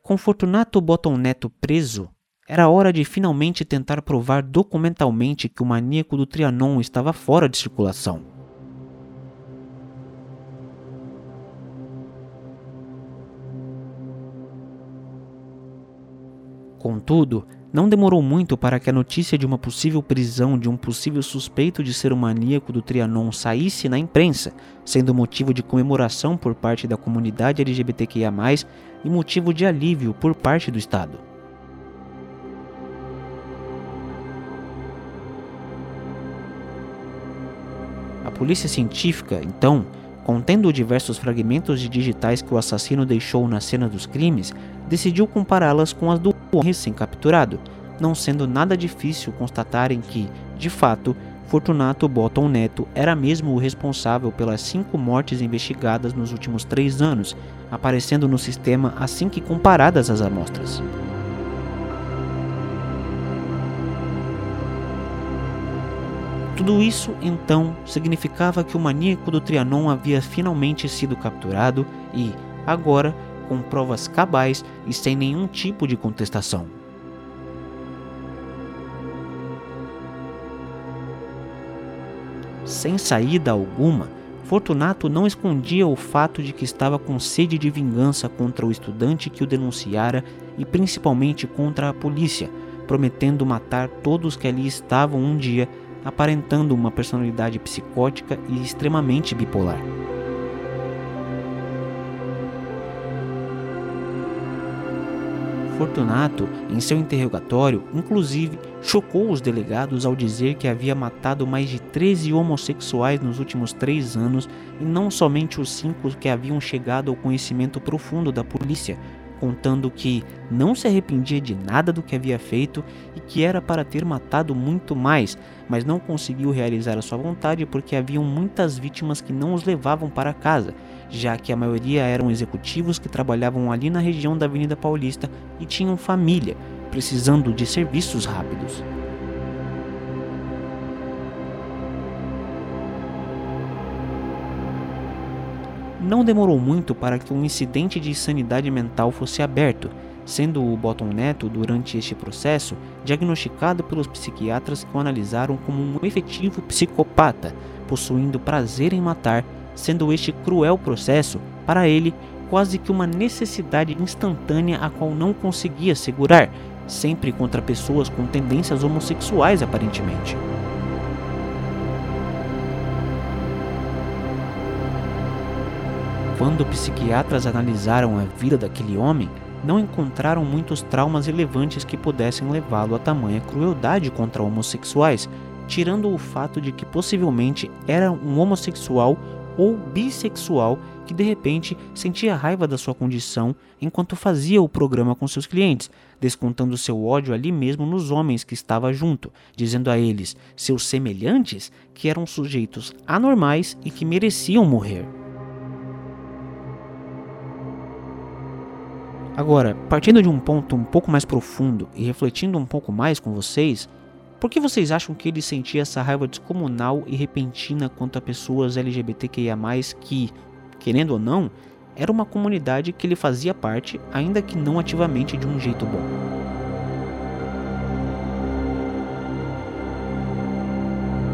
S2: Com Fortunato Bottom Neto preso, era hora de finalmente tentar provar documentalmente que o maníaco do Trianon estava fora de circulação. Contudo, não demorou muito para que a notícia de uma possível prisão de um possível suspeito de ser o maníaco do Trianon saísse na imprensa, sendo motivo de comemoração por parte da comunidade LGBTQIA, e motivo de alívio por parte do Estado. A polícia científica, então, contendo diversos fragmentos de digitais que o assassino deixou na cena dos crimes, decidiu compará-las com as do recém-capturado, não sendo nada difícil constatarem que, de fato, Fortunato Bottom Neto era mesmo o responsável pelas cinco mortes investigadas nos últimos três anos, aparecendo no sistema assim que comparadas as amostras. Tudo isso, então, significava que o maníaco do Trianon havia finalmente sido capturado e, agora, com provas cabais e sem nenhum tipo de contestação. Sem saída alguma, Fortunato não escondia o fato de que estava com sede de vingança contra o estudante que o denunciara e principalmente contra a polícia, prometendo matar todos que ali estavam um dia, aparentando uma personalidade psicótica e extremamente bipolar. Fortunato, em seu interrogatório, inclusive, chocou os delegados ao dizer que havia matado mais de 13 homossexuais nos últimos três anos e não somente os cinco que haviam chegado ao conhecimento profundo da polícia, contando que não se arrependia de nada do que havia feito e que era para ter matado muito mais, mas não conseguiu realizar a sua vontade porque haviam muitas vítimas que não os levavam para casa, já que a maioria eram executivos que trabalhavam ali na região da Avenida Paulista e tinham família, precisando de serviços rápidos. Não demorou muito para que um incidente de insanidade mental fosse aberto, sendo o Bottom Neto, durante este processo, diagnosticado pelos psiquiatras que o analisaram como um efetivo psicopata, possuindo prazer em matar, sendo este cruel processo, para ele, quase que uma necessidade instantânea a qual não conseguia segurar, sempre contra pessoas com tendências homossexuais aparentemente. Quando psiquiatras analisaram a vida daquele homem, não encontraram muitos traumas relevantes que pudessem levá-lo a tamanha crueldade contra homossexuais, tirando o fato de que possivelmente era um homossexual ou bissexual que de repente sentia raiva da sua condição enquanto fazia o programa com seus clientes, descontando seu ódio ali mesmo nos homens que estava junto, dizendo a eles, seus semelhantes, que eram sujeitos anormais e que mereciam morrer. Agora, partindo de um ponto um pouco mais profundo e refletindo um pouco mais com vocês, por que vocês acham que ele sentia essa raiva descomunal e repentina quanto a pessoas LGBTQIA, que, querendo ou não, era uma comunidade que ele fazia parte, ainda que não ativamente de um jeito bom?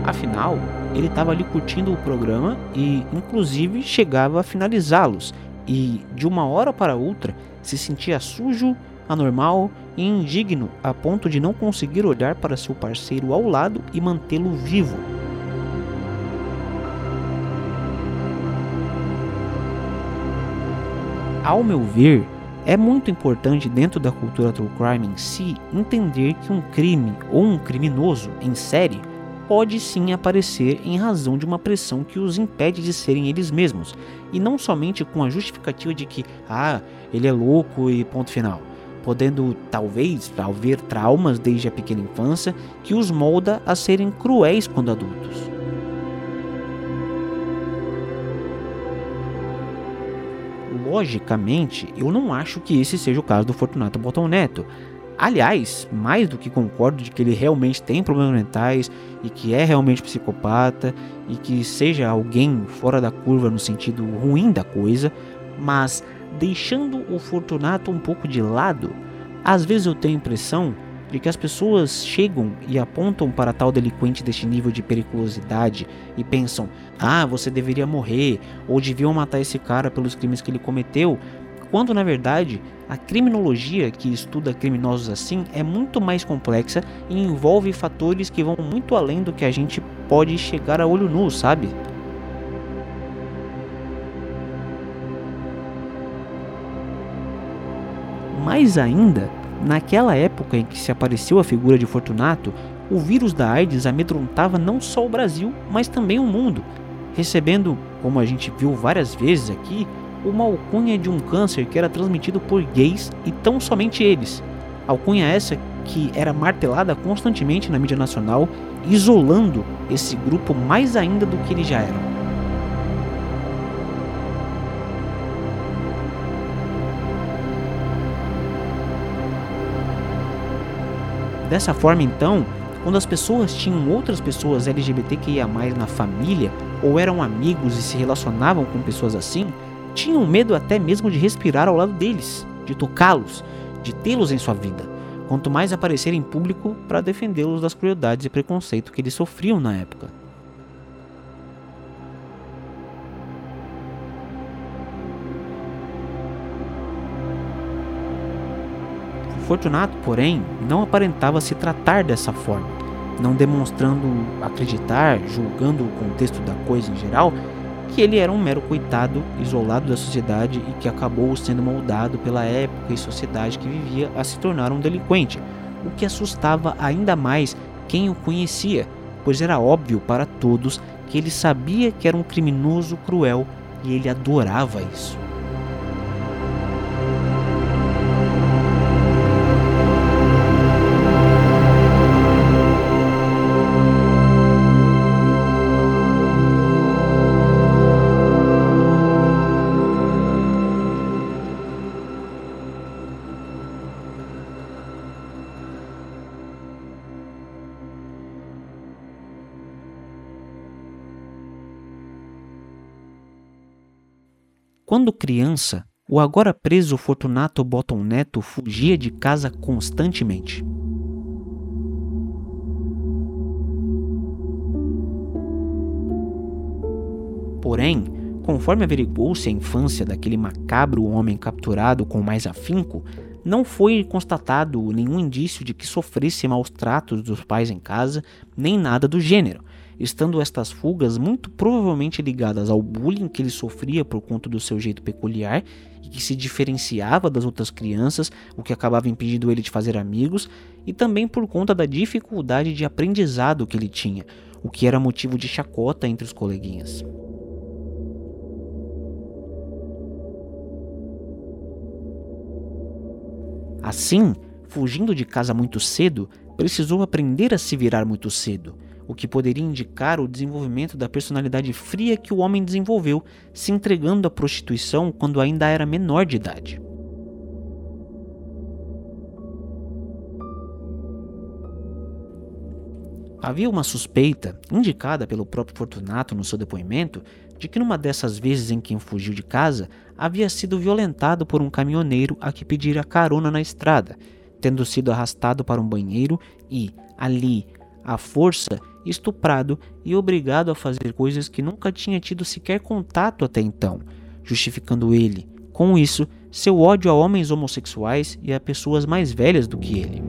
S2: Afinal, ele estava ali curtindo o programa e, inclusive, chegava a finalizá-los, e de uma hora para outra se sentia sujo, anormal e indigno a ponto de não conseguir olhar para seu parceiro ao lado e mantê-lo vivo. Ao meu ver, é muito importante dentro da cultura true crime em si entender que um crime ou um criminoso em série pode sim aparecer em razão de uma pressão que os impede de serem eles mesmos, e não somente com a justificativa de que, ah, ele é louco e ponto final, podendo talvez haver traumas desde a pequena infância que os molda a serem cruéis quando adultos. Logicamente, eu não acho que esse seja o caso do Fortunato Botão Neto, Aliás, mais do que concordo de que ele realmente tem problemas mentais e que é realmente psicopata e que seja alguém fora da curva no sentido ruim da coisa, mas deixando o Fortunato um pouco de lado, às vezes eu tenho a impressão de que as pessoas chegam e apontam para tal delinquente deste nível de periculosidade e pensam: ah, você deveria morrer, ou deviam matar esse cara pelos crimes que ele cometeu, quando na verdade a criminologia que estuda criminosos assim é muito mais complexa e envolve fatores que vão muito além do que a gente pode chegar a olho nu, sabe? Mais ainda, naquela época em que se apareceu a figura de Fortunato, o vírus da AIDS amedrontava não só o Brasil, mas também o mundo, recebendo, como a gente viu várias vezes aqui, uma alcunha de um câncer que era transmitido por gays e tão somente eles. Alcunha essa que era martelada constantemente na mídia nacional, isolando esse grupo mais ainda do que eles já eram. Dessa forma, então, quando as pessoas tinham outras pessoas LGBTQIA na família, ou eram amigos e se relacionavam com pessoas assim, tinham medo até mesmo de respirar ao lado deles, de tocá-los, de tê-los em sua vida, quanto mais aparecer em público para defendê-los das crueldades e preconceito que eles sofriam na época. Fortunato, porém, não aparentava se tratar dessa forma, não demonstrando acreditar, julgando o contexto da coisa em geral, que ele era um mero coitado isolado da sociedade e que acabou sendo moldado pela época e sociedade que vivia a se tornar um delinquente, o que assustava ainda mais quem o conhecia, pois era óbvio para todos que ele sabia que era um criminoso cruel e ele adorava isso. Quando criança, o agora preso Fortunato Bottom Neto fugia de casa constantemente. Porém, Conforme averiguou-se a infância daquele macabro homem capturado com mais afinco, não foi constatado nenhum indício de que sofresse maus tratos dos pais em casa, nem nada do gênero, estando estas fugas muito provavelmente ligadas ao bullying que ele sofria por conta do seu jeito peculiar e que se diferenciava das outras crianças, o que acabava impedindo ele de fazer amigos, e também por conta da dificuldade de aprendizado que ele tinha, o que era motivo de chacota entre os coleguinhas. Assim, fugindo de casa muito cedo, precisou aprender a se virar muito cedo, o que poderia indicar o desenvolvimento da personalidade fria que o homem desenvolveu, se entregando à prostituição quando ainda era menor de idade. Havia uma suspeita, indicada pelo próprio Fortunato no seu depoimento, de que numa dessas vezes em que fugiu de casa, havia sido violentado por um caminhoneiro a que pedira carona na estrada, tendo sido arrastado para um banheiro e, ali, à força, estuprado e obrigado a fazer coisas que nunca tinha tido sequer contato até então, justificando ele, com isso, seu ódio a homens homossexuais e a pessoas mais velhas do que ele.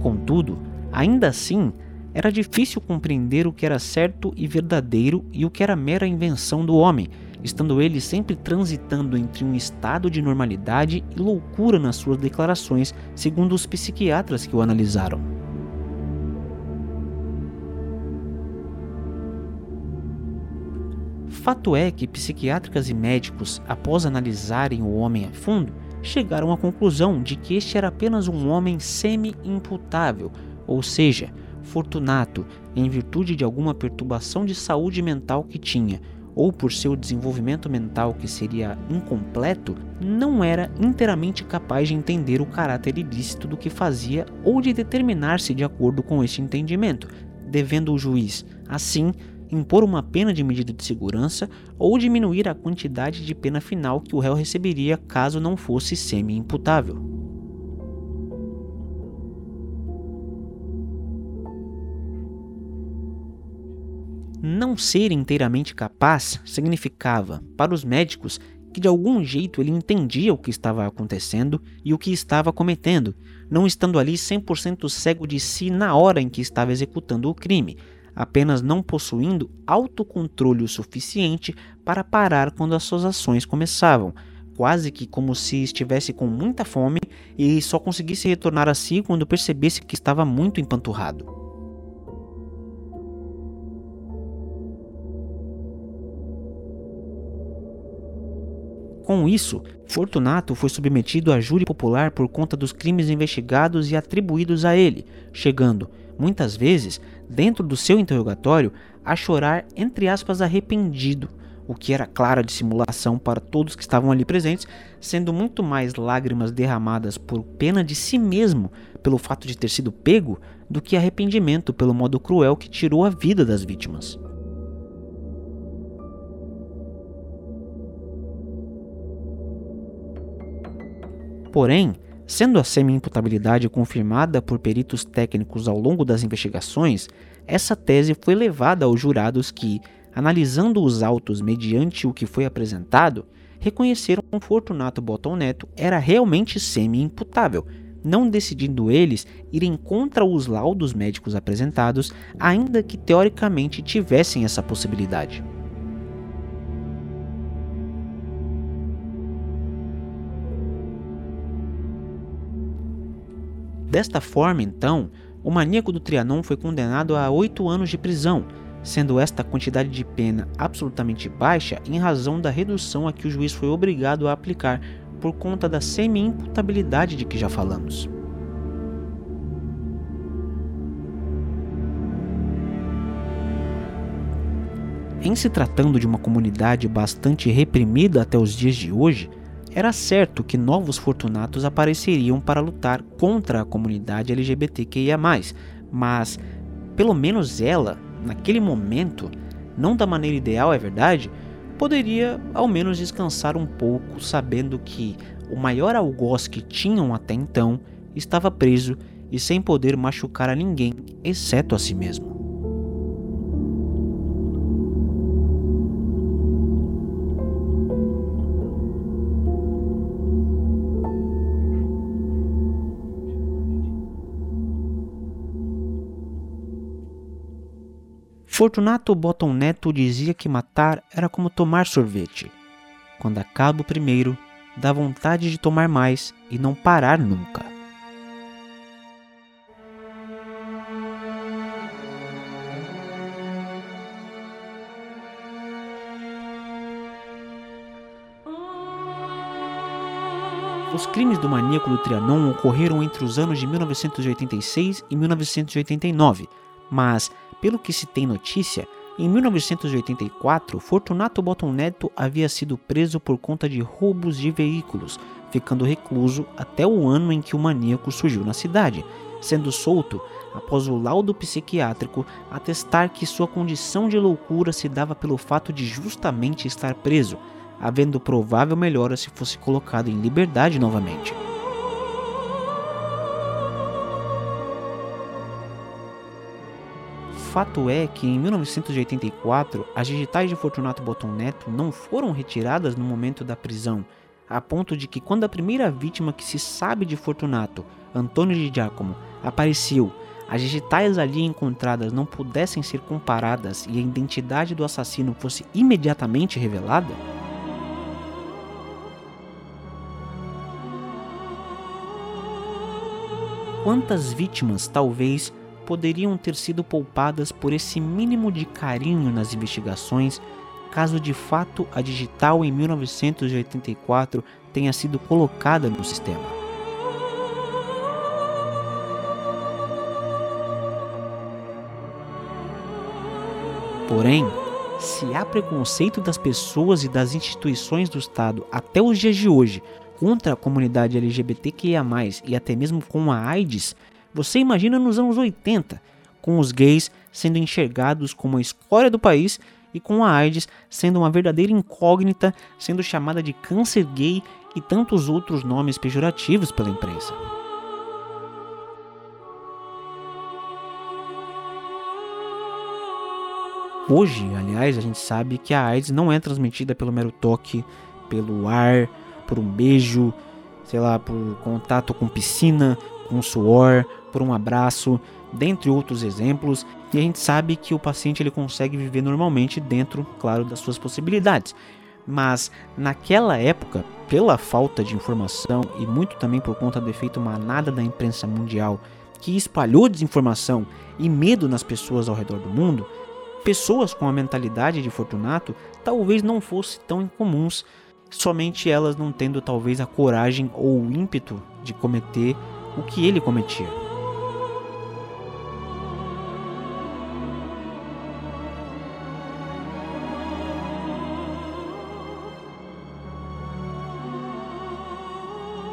S2: Contudo, ainda assim, era difícil compreender o que era certo e verdadeiro e o que era mera invenção do homem, estando ele sempre transitando entre um estado de normalidade e loucura nas suas declarações, segundo os psiquiatras que o analisaram. Fato é que psiquiátricas e médicos, após analisarem o homem a fundo, chegaram à conclusão de que este era apenas um homem semi-imputável, ou seja, Fortunato, em virtude de alguma perturbação de saúde mental que tinha, ou por seu desenvolvimento mental que seria incompleto, não era inteiramente capaz de entender o caráter ilícito do que fazia ou de determinar-se de acordo com este entendimento, devendo o juiz, assim, impor uma pena de medida de segurança ou diminuir a quantidade de pena final que o réu receberia caso não fosse semi-imputável. Não ser inteiramente capaz significava, para os médicos, que de algum jeito ele entendia o que estava acontecendo e o que estava cometendo, não estando ali 100% cego de si na hora em que estava executando o crime, apenas não possuindo autocontrole o suficiente para parar quando as suas ações começavam, quase que como se estivesse com muita fome e só conseguisse retornar a si quando percebesse que estava muito empanturrado. Com isso, Fortunato foi submetido a júri popular por conta dos crimes investigados e atribuídos a ele, chegando, muitas vezes, dentro do seu interrogatório, a chorar entre aspas arrependido, o que era clara dissimulação para todos que estavam ali presentes, sendo muito mais lágrimas derramadas por pena de si mesmo pelo fato de ter sido pego do que arrependimento pelo modo cruel que tirou a vida das vítimas. Porém, sendo a semi-imputabilidade confirmada por peritos técnicos ao longo das investigações, essa tese foi levada aos jurados que, analisando os autos mediante o que foi apresentado, reconheceram que Fortunato Botton Neto era realmente semi-imputável, não decidindo eles irem contra os laudos médicos apresentados, ainda que teoricamente tivessem essa possibilidade. Desta forma, então, o maníaco do Trianon foi condenado a oito anos de prisão, sendo esta quantidade de pena absolutamente baixa em razão da redução a que o juiz foi obrigado a aplicar por conta da semi-imputabilidade de que já falamos. Em se tratando de uma comunidade bastante reprimida até os dias de hoje, era certo que novos Fortunatos apareceriam para lutar contra a comunidade LGBTQIA, mas pelo menos ela, naquele momento, não da maneira ideal, é verdade, poderia ao menos descansar um pouco sabendo que o maior algoz que tinham até então estava preso e sem poder machucar a ninguém, exceto a si mesmo. Fortunato Bottom Neto dizia que matar era como tomar sorvete. Quando acaba o primeiro, dá vontade de tomar mais e não parar nunca. Os crimes do maníaco do Trianon ocorreram entre os anos de 1986 e 1989, mas pelo que se tem notícia, em 1984, Fortunato Bottom Neto havia sido preso por conta de roubos de veículos, ficando recluso até o ano em que o maníaco surgiu na cidade, sendo solto após o laudo psiquiátrico atestar que sua condição de loucura se dava pelo fato de justamente estar preso, havendo provável melhora se fosse colocado em liberdade novamente. Fato é que em 1984 as digitais de Fortunato Bottom Neto não foram retiradas no momento da prisão, a ponto de que quando a primeira vítima que se sabe de Fortunato, Antônio de Giacomo, apareceu, as digitais ali encontradas não pudessem ser comparadas e a identidade do assassino fosse imediatamente revelada? Quantas vítimas talvez poderiam ter sido poupadas por esse mínimo de carinho nas investigações, caso de fato a digital em 1984 tenha sido colocada no sistema. Porém, se há preconceito das pessoas e das instituições do Estado até os dias de hoje contra a comunidade LGBTQIA, e até mesmo com a AIDS, você imagina nos anos 80, com os gays sendo enxergados como a escória do país e com a AIDS sendo uma verdadeira incógnita, sendo chamada de câncer gay e tantos outros nomes pejorativos pela imprensa. Hoje, aliás, a gente sabe que a AIDS não é transmitida pelo mero toque, pelo ar, por um beijo, sei lá, por contato com piscina, com suor, por um abraço, dentre outros exemplos, e a gente sabe que o paciente ele consegue viver normalmente dentro, claro, das suas possibilidades. Mas naquela época, pela falta de informação e muito também por conta do efeito manada da imprensa mundial, que espalhou desinformação e medo nas pessoas ao redor do mundo, pessoas com a mentalidade de Fortunato talvez não fossem tão incomuns, somente elas não tendo talvez a coragem ou o ímpeto de cometer o que ele cometia.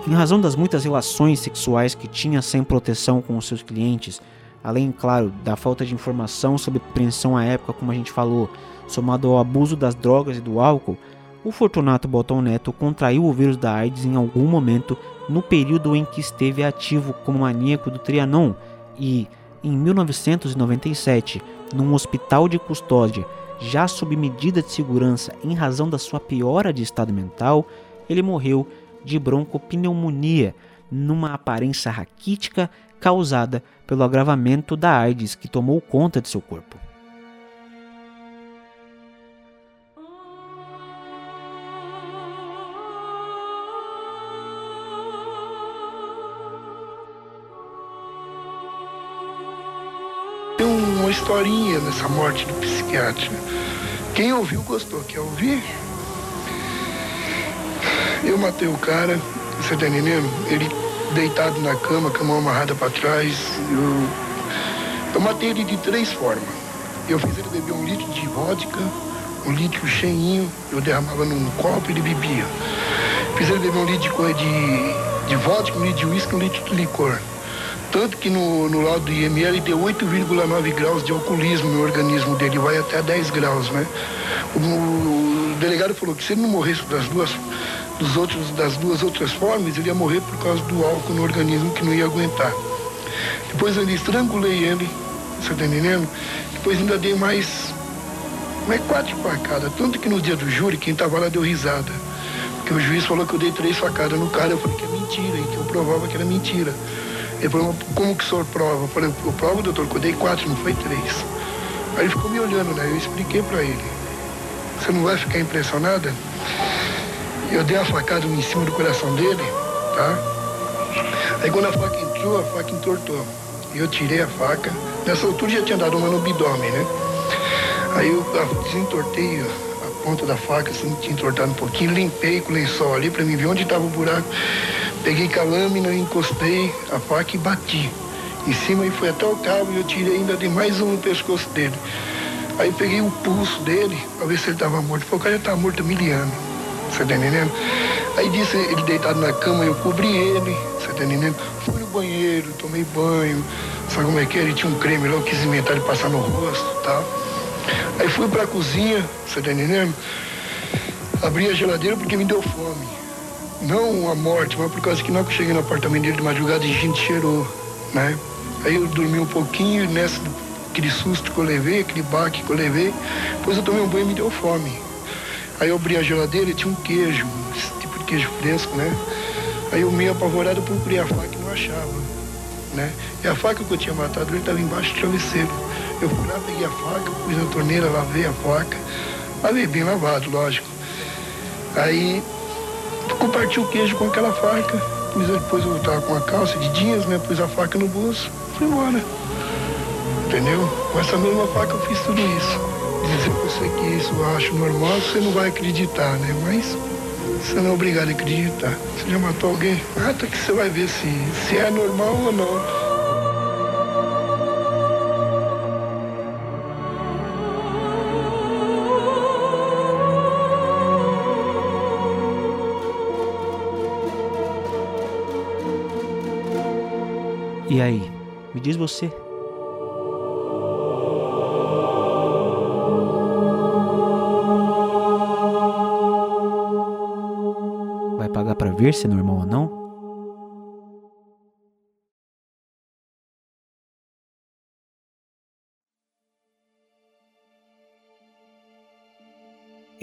S2: Em razão das muitas relações sexuais que tinha sem proteção com os seus clientes, além, claro, da falta de informação sobre prevenção à época, como a gente falou, somado ao abuso das drogas e do álcool, o Fortunato Bottom Neto contraiu o vírus da AIDS em algum momento no período em que esteve ativo como maníaco do Trianon e, em 1997, num hospital de custódia, já sob medida de segurança em razão da sua piora de estado mental, ele morreu de broncopneumonia, numa aparência raquítica causada pelo agravamento da AIDS que tomou conta de seu corpo.
S4: Historinha nessa morte do psiquiatra. Quem ouviu gostou. Quer ouvir? Eu matei o cara, você tá entendendo? Ele deitado na cama, com a mão amarrada para trás. Eu, eu matei ele de três formas. Eu fiz ele beber um litro de vodka, um litro cheinho, eu derramava num copo e ele bebia. Fiz ele beber um litro de, de, de vodka, um litro de uísque, um litro de licor. Tanto que no, no laudo do IML deu 8,9 graus de alcoolismo no organismo dele, vai até 10 graus, né? O, o delegado falou que se ele não morresse das duas dos outros, das duas outras formas, ele ia morrer por causa do álcool no organismo que não ia aguentar. Depois eu estrangulei ele, você tá entendendo? Depois ainda dei mais, mais quatro facadas. Tanto que no dia do júri, quem tava lá deu risada. Porque o juiz falou que eu dei três facadas no cara. Eu falei que é mentira, e que eu provava que era mentira. Ele falou, como que o senhor prova? Eu falei, eu provo, doutor, que eu dei quatro, não foi três. Aí ele ficou me olhando, né? Eu expliquei para ele. Você não vai ficar impressionada? Eu dei a facada em cima do coração dele, tá? Aí quando a faca entrou, a faca entortou. Eu tirei a faca. Nessa altura já tinha dado uma no abdômen, né? Aí eu desentortei a ponta da faca, assim, tinha entortado um pouquinho, limpei com o lençol ali para mim ver onde estava o buraco. Peguei com a lâmina, encostei a faca e bati em cima e foi até o cabo e eu tirei ainda de mais um no pescoço dele. Aí peguei o pulso dele para ver se ele estava morto. Falei, o cara já tá morto há mil anos. Você tá entendendo? Aí disse ele deitado na cama, eu cobri ele, você tá entendendo? Fui no banheiro, tomei banho, sabe como é que é? Ele tinha um creme lá, eu quis inventar de passar no rosto e tá? tal. Aí fui pra cozinha, você tá entendendo? Abri a geladeira porque me deu fome. Não a morte, mas por causa que na hora que eu cheguei no apartamento dele de madrugada, a gente cheirou, né? Aí eu dormi um pouquinho e nessa, aquele susto que eu levei, aquele baque que eu levei, depois eu tomei um banho e me deu fome. Aí eu abri a geladeira e tinha um queijo, esse tipo de queijo fresco, né? Aí eu meio apavorado procurei a faca e não achava, né? E a faca que eu tinha matado, ele estava embaixo do travesseiro. Eu fui lá, peguei a faca, pus na torneira, lavei a faca. Lavei bem lavado, lógico. Aí comparti o queijo com aquela faca. Pus, depois eu tava com a calça de jeans, né? Pus a faca no bolso, fui embora. Entendeu? Com essa mesma faca eu fiz tudo isso. Dizer pra você que isso eu acho normal, você não vai acreditar, né? Mas você não é obrigado a acreditar. Você já matou alguém? Mata que você vai ver se, se é normal ou não.
S2: E aí, me diz você. Vai pagar pra ver se é normal ou não?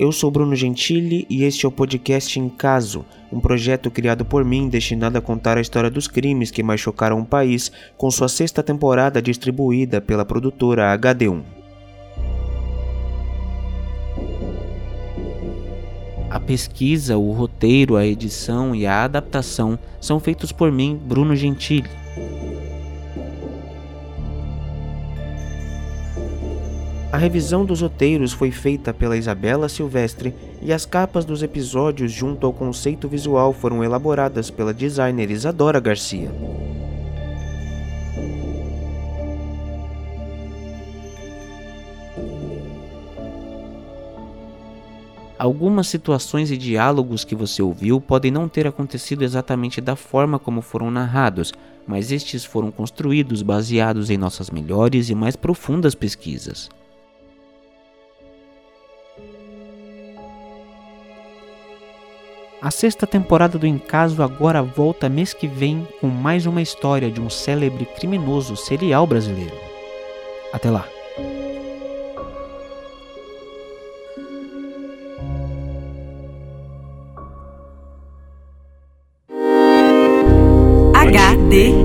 S2: Eu sou Bruno Gentili e este é o podcast Em Caso, um projeto criado por mim destinado a contar a história dos crimes que mais chocaram o país, com sua sexta temporada distribuída pela produtora HD1. A pesquisa, o roteiro, a edição e a adaptação são feitos por mim, Bruno Gentili. A revisão dos roteiros foi feita pela Isabela Silvestre e as capas dos episódios junto ao conceito visual foram elaboradas pela designer Isadora Garcia. Algumas situações e diálogos que você ouviu podem não ter acontecido exatamente da forma como foram narrados, mas estes foram construídos baseados em nossas melhores e mais profundas pesquisas. A sexta temporada do Encaso agora volta mês que vem com mais uma história de um célebre criminoso serial brasileiro. Até lá!
S1: HD